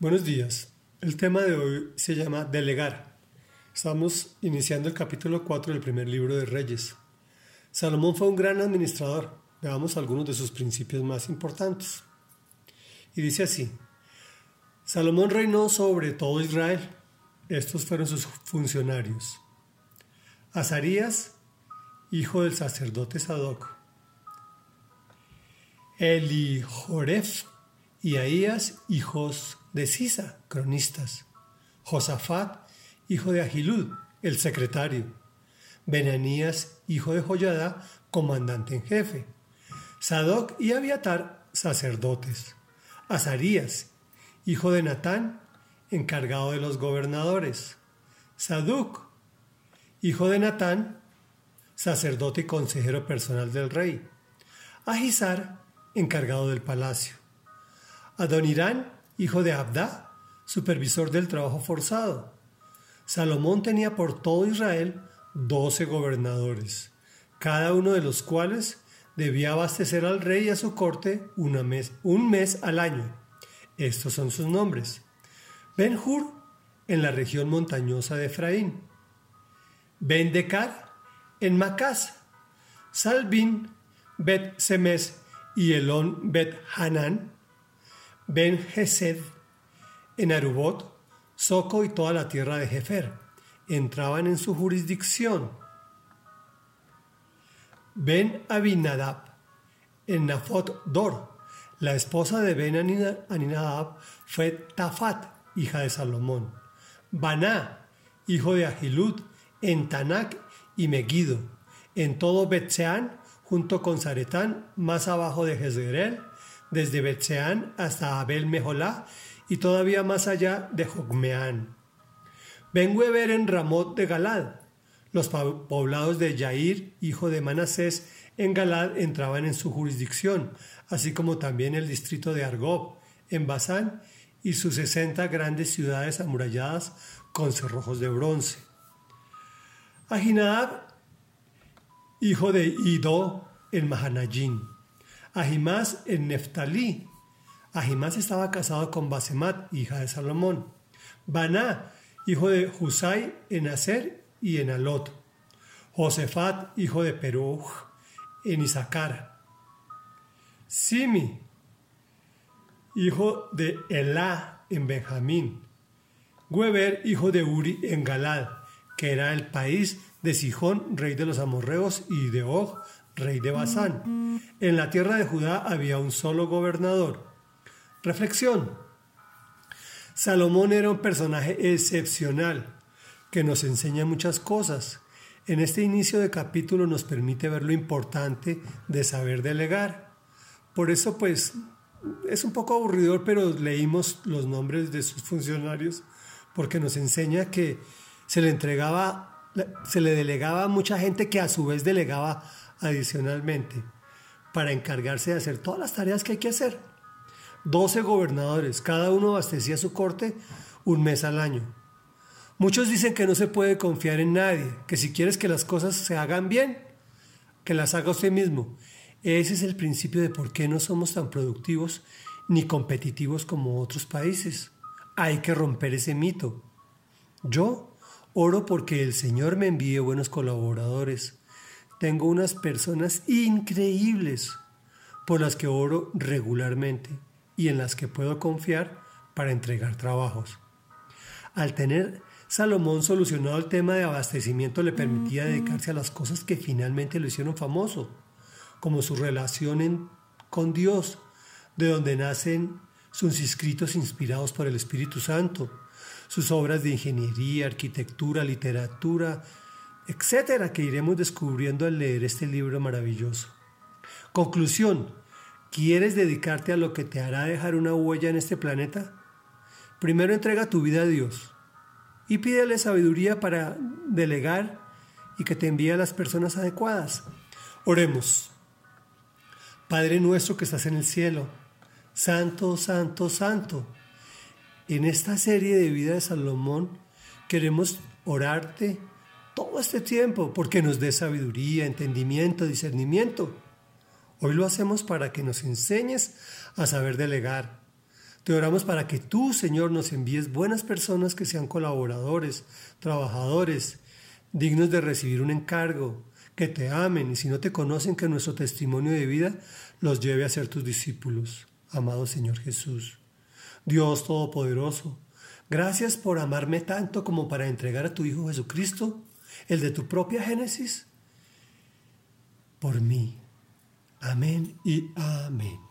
Buenos días. El tema de hoy se llama Delegar. Estamos iniciando el capítulo 4 del primer libro de Reyes. Salomón fue un gran administrador. Veamos algunos de sus principios más importantes. Y dice así, Salomón reinó sobre todo Israel. Estos fueron sus funcionarios. Azarías, hijo del sacerdote Sadoc. Elihoref y Ahías, hijos de Sisa, cronistas. Josafat, hijo de Agilud, el secretario. Benanías, hijo de Joyada, comandante en jefe. Sadoc y Abiatar, sacerdotes. Azarías, hijo de Natán, encargado de los gobernadores. Saduc, hijo de Natán, sacerdote y consejero personal del rey. Agisar, encargado del palacio. Adonirán, hijo de Abda, supervisor del trabajo forzado. Salomón tenía por todo Israel doce gobernadores, cada uno de los cuales debía abastecer al rey y a su corte un mes al año. Estos son sus nombres. Ben-Hur, en la región montañosa de Efraín. Ben-Decar, en Macás. Salbin, Bet-Semes y Elón Bet-Hanán. Ben-Gesed, en Arubot, Soco y toda la tierra de Jefer. Entraban en su jurisdicción. Ben Abinadab, en Nafot Dor. La esposa de Ben Aninadab fue Tafat, hija de Salomón. Baná, hijo de Agilud, en Tanak y Megiddo. En todo Betseán, junto con Zaretán, más abajo de Jezreel, desde Betseán hasta Abel Meholá y todavía más allá de Jogmeán. Ben Weber en Ramot de Galad, los poblados de Yair, hijo de Manasés, en Galad entraban en su jurisdicción, así como también el distrito de Argob, en Basán, y sus sesenta grandes ciudades amuralladas con cerrojos de bronce. Ahinadab, hijo de Ido, en Mahanayín. Ahimás en Neftalí. Ahimás estaba casado con Basemat, hija de Salomón. Baná, hijo de Husai, en Aser y en Alot. Josefat, hijo de Peruj, en Isaacar. Simi, hijo de Elá, en Benjamín. Weber, hijo de Uri, en Galad, que era el país de Sijón, rey de los amorreos, y de Og, rey de Basán. En la tierra de Judá había un solo gobernador. Reflexión. Salomón era un personaje excepcional que nos enseña muchas cosas. En este inicio de capítulo nos permite ver lo importante de saber delegar. Por eso pues es un poco aburridor, pero leímos los nombres de sus funcionarios porque nos enseña que se le entregaba, se le delegaba a mucha gente que a su vez delegaba adicionalmente para encargarse de hacer todas las tareas que hay que hacer. Doce gobernadores, cada uno abastecía su corte un mes al año. Muchos dicen que no se puede confiar en nadie, que si quieres que las cosas se hagan bien, que las haga usted mismo. Ese es el principio de por qué no somos tan productivos ni competitivos como otros países. Hay que romper ese mito. Yo oro porque el Señor me envíe buenos colaboradores. Tengo unas personas increíbles por las que oro regularmente y en las que puedo confiar para entregar trabajos. Al tener Salomón solucionado el tema de abastecimiento le permitía dedicarse a las cosas que finalmente lo hicieron famoso, como su relación con Dios, de donde nacen sus escritos inspirados por el Espíritu Santo, sus obras de ingeniería, arquitectura, literatura, etcétera, que iremos descubriendo al leer este libro maravilloso. Conclusión, ¿quieres dedicarte a lo que te hará dejar una huella en este planeta? Primero entrega tu vida a Dios y pídele sabiduría para delegar y que te envíe a las personas adecuadas. Oremos. Padre nuestro que estás en el cielo, santo, santo, santo. En esta serie de vida de Salomón queremos orarte todo este tiempo porque nos dé sabiduría, entendimiento, discernimiento. Hoy lo hacemos para que nos enseñes a saber delegar Te oramos para que tú, Señor, nos envíes buenas personas que sean colaboradores, trabajadores, dignos de recibir un encargo, que te amen y si no te conocen, que nuestro testimonio de vida los lleve a ser tus discípulos. Amado Señor Jesús. Dios Todopoderoso, gracias por amarme tanto como para entregar a tu Hijo Jesucristo, el de tu propia Génesis, por mí. Amén y amén.